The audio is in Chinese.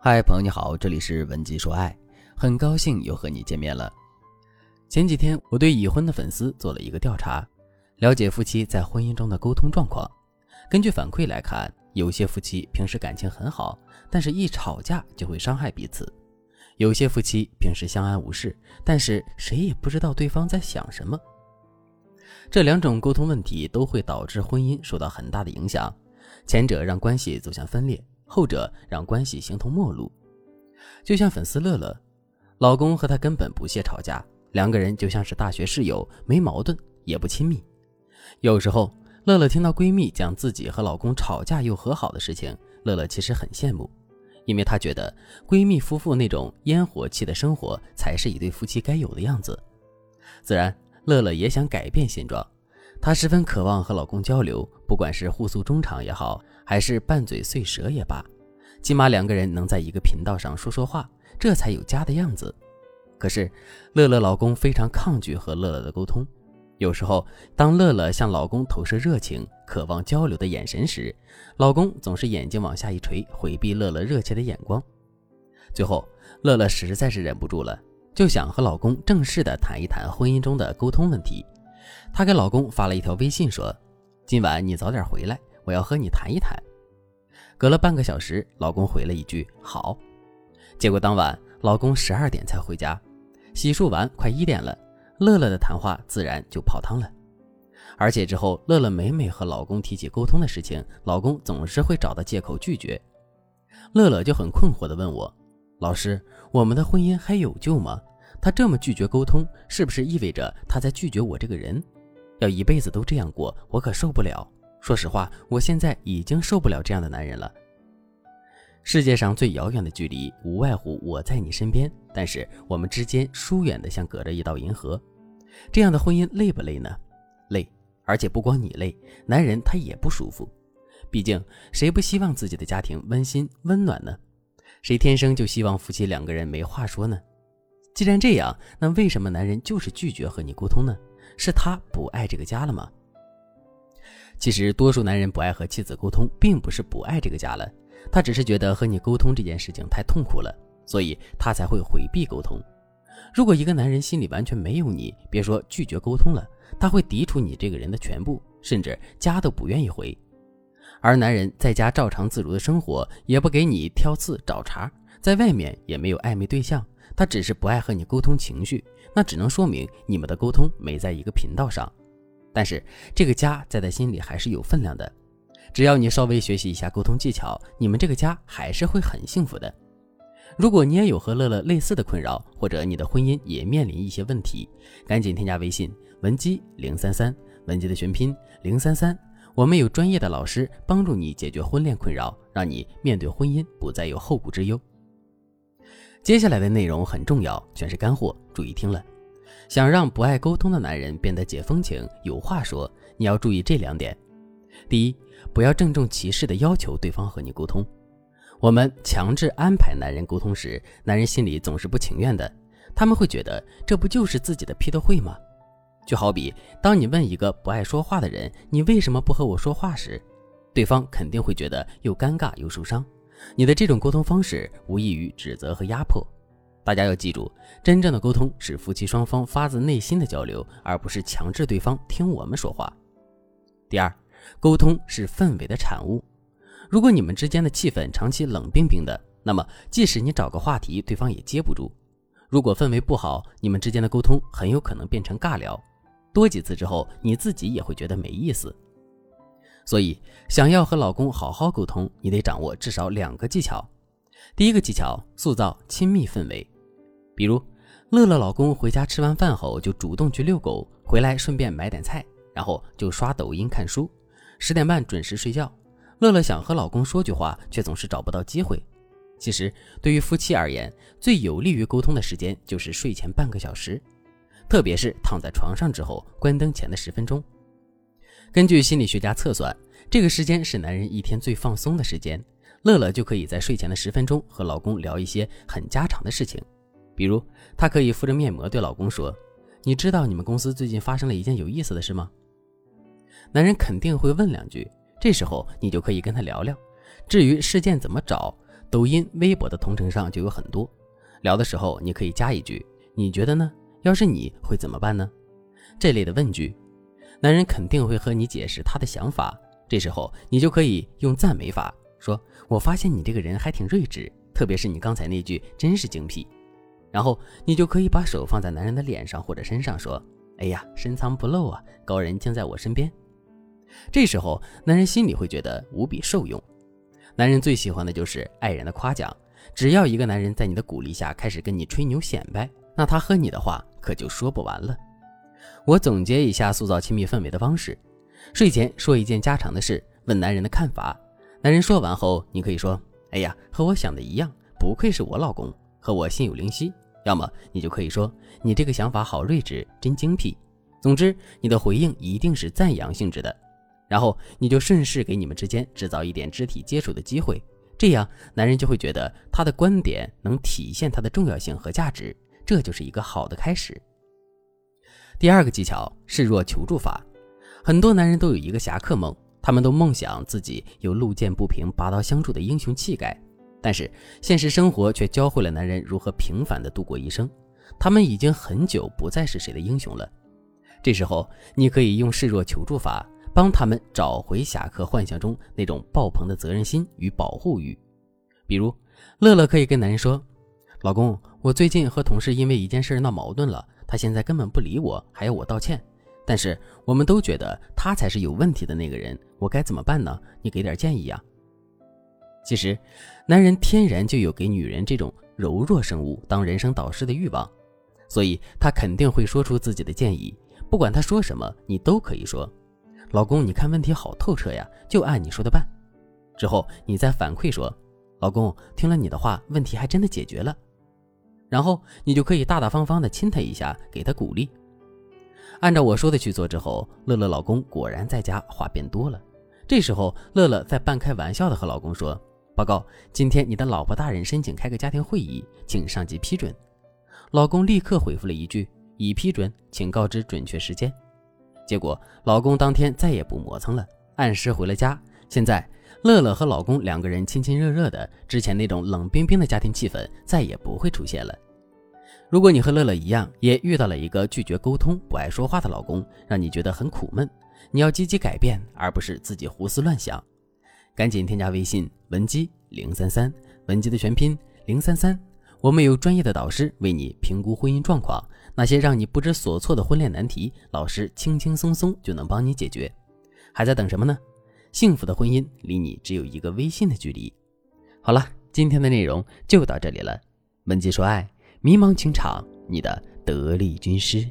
嗨，朋友你好，这里是文姬说爱，很高兴又和你见面了。前几天我对已婚的粉丝做了一个调查，了解夫妻在婚姻中的沟通状况。根据反馈来看，有些夫妻平时感情很好，但是一吵架就会伤害彼此；有些夫妻平时相安无事，但是谁也不知道对方在想什么。这两种沟通问题都会导致婚姻受到很大的影响，前者让关系走向分裂。后者让关系形同陌路，就像粉丝乐乐，老公和她根本不屑吵架，两个人就像是大学室友，没矛盾也不亲密。有时候，乐乐听到闺蜜讲自己和老公吵架又和好的事情，乐乐其实很羡慕，因为她觉得闺蜜夫妇那种烟火气的生活才是一对夫妻该有的样子。自然，乐乐也想改变现状。她十分渴望和老公交流，不管是互诉衷肠也好，还是拌嘴碎舌也罢，起码两个人能在一个频道上说说话，这才有家的样子。可是，乐乐老公非常抗拒和乐乐的沟通。有时候，当乐乐向老公投射热情、渴望交流的眼神时，老公总是眼睛往下一垂，回避乐乐热切的眼光。最后，乐乐实在是忍不住了，就想和老公正式的谈一谈婚姻中的沟通问题。她给老公发了一条微信，说：“今晚你早点回来，我要和你谈一谈。”隔了半个小时，老公回了一句“好”。结果当晚，老公十二点才回家，洗漱完快一点了，乐乐的谈话自然就泡汤了。而且之后，乐乐每每和老公提起沟通的事情，老公总是会找到借口拒绝。乐乐就很困惑地问我：“老师，我们的婚姻还有救吗？”他这么拒绝沟通，是不是意味着他在拒绝我这个人？要一辈子都这样过，我可受不了。说实话，我现在已经受不了这样的男人了。世界上最遥远的距离，无外乎我在你身边，但是我们之间疏远的像隔着一道银河。这样的婚姻累不累呢？累，而且不光你累，男人他也不舒服。毕竟，谁不希望自己的家庭温馨温暖呢？谁天生就希望夫妻两个人没话说呢？既然这样，那为什么男人就是拒绝和你沟通呢？是他不爱这个家了吗？其实，多数男人不爱和妻子沟通，并不是不爱这个家了，他只是觉得和你沟通这件事情太痛苦了，所以他才会回避沟通。如果一个男人心里完全没有你，别说拒绝沟通了，他会抵触你这个人的全部，甚至家都不愿意回。而男人在家照常自如的生活，也不给你挑刺找茬，在外面也没有暧昧对象。他只是不爱和你沟通情绪，那只能说明你们的沟通没在一个频道上。但是这个家在他心里还是有分量的，只要你稍微学习一下沟通技巧，你们这个家还是会很幸福的。如果你也有和乐乐类似的困扰，或者你的婚姻也面临一些问题，赶紧添加微信文姬零三三，文姬的全拼零三三，我们有专业的老师帮助你解决婚恋困扰，让你面对婚姻不再有后顾之忧。接下来的内容很重要，全是干货，注意听了。想让不爱沟通的男人变得解风情、有话说，你要注意这两点：第一，不要郑重其事地要求对方和你沟通。我们强制安排男人沟通时，男人心里总是不情愿的，他们会觉得这不就是自己的批斗会吗？就好比当你问一个不爱说话的人：“你为什么不和我说话？”时，对方肯定会觉得又尴尬又受伤。你的这种沟通方式无异于指责和压迫。大家要记住，真正的沟通是夫妻双方发自内心的交流，而不是强制对方听我们说话。第二，沟通是氛围的产物。如果你们之间的气氛长期冷冰冰的，那么即使你找个话题，对方也接不住。如果氛围不好，你们之间的沟通很有可能变成尬聊。多几次之后，你自己也会觉得没意思。所以，想要和老公好好沟通，你得掌握至少两个技巧。第一个技巧，塑造亲密氛围。比如，乐乐老公回家吃完饭后就主动去遛狗，回来顺便买点菜，然后就刷抖音看书，十点半准时睡觉。乐乐想和老公说句话，却总是找不到机会。其实，对于夫妻而言，最有利于沟通的时间就是睡前半个小时，特别是躺在床上之后，关灯前的十分钟。根据心理学家测算，这个时间是男人一天最放松的时间。乐乐就可以在睡前的十分钟和老公聊一些很家常的事情，比如，她可以敷着面膜对老公说：“你知道你们公司最近发生了一件有意思的事吗？”男人肯定会问两句，这时候你就可以跟他聊聊。至于事件怎么找，抖音、微博的同城上就有很多。聊的时候，你可以加一句：“你觉得呢？要是你会怎么办呢？”这类的问句，男人肯定会和你解释他的想法。这时候，你就可以用赞美法说：“我发现你这个人还挺睿智，特别是你刚才那句真是精辟。”然后你就可以把手放在男人的脸上或者身上说：“哎呀，深藏不露啊，高人竟在我身边。”这时候，男人心里会觉得无比受用。男人最喜欢的就是爱人的夸奖。只要一个男人在你的鼓励下开始跟你吹牛显摆，那他和你的话可就说不完了。我总结一下塑造亲密氛围的方式：睡前说一件家常的事，问男人的看法。男人说完后，你可以说：“哎呀，和我想的一样，不愧是我老公，和我心有灵犀。”要么你就可以说：“你这个想法好睿智，真精辟。”总之，你的回应一定是赞扬性质的。然后你就顺势给你们之间制造一点肢体接触的机会。这样，男人就会觉得他的观点能体现他的重要性和价值，这就是一个好的开始。第二个技巧：示弱求助法。很多男人都有一个侠客梦，他们都梦想自己有路见不平拔刀相助的英雄气概，但是现实生活却教会了男人如何平凡的度过一生。他们已经很久不再是谁的英雄了。这时候，你可以用示弱求助法。帮他们找回侠客幻想中那种爆棚的责任心与保护欲，比如乐乐可以跟男人说：“老公，我最近和同事因为一件事闹矛盾了，他现在根本不理我，还要我道歉。但是我们都觉得他才是有问题的那个人，我该怎么办呢？你给点建议啊！”其实，男人天然就有给女人这种柔弱生物当人生导师的欲望，所以他肯定会说出自己的建议。不管他说什么，你都可以说。老公，你看问题好透彻呀，就按你说的办。之后你再反馈说，老公听了你的话，问题还真的解决了。然后你就可以大大方方的亲他一下，给他鼓励。按照我说的去做之后，乐乐老公果然在家话变多了。这时候乐乐在半开玩笑的和老公说：“报告，今天你的老婆大人申请开个家庭会议，请上级批准。”老公立刻回复了一句：“已批准，请告知准确时间。”结果，老公当天再也不磨蹭了，按时回了家。现在，乐乐和老公两个人亲亲热热的，之前那种冷冰冰的家庭气氛再也不会出现了。如果你和乐乐一样，也遇到了一个拒绝沟通、不爱说话的老公，让你觉得很苦闷，你要积极改变，而不是自己胡思乱想。赶紧添加微信文姬零三三，文姬的全拼零三三。我们有专业的导师为你评估婚姻状况，那些让你不知所措的婚恋难题，老师轻轻松松就能帮你解决。还在等什么呢？幸福的婚姻离你只有一个微信的距离。好了，今天的内容就到这里了。文姬说爱，迷茫情场，你的得力军师。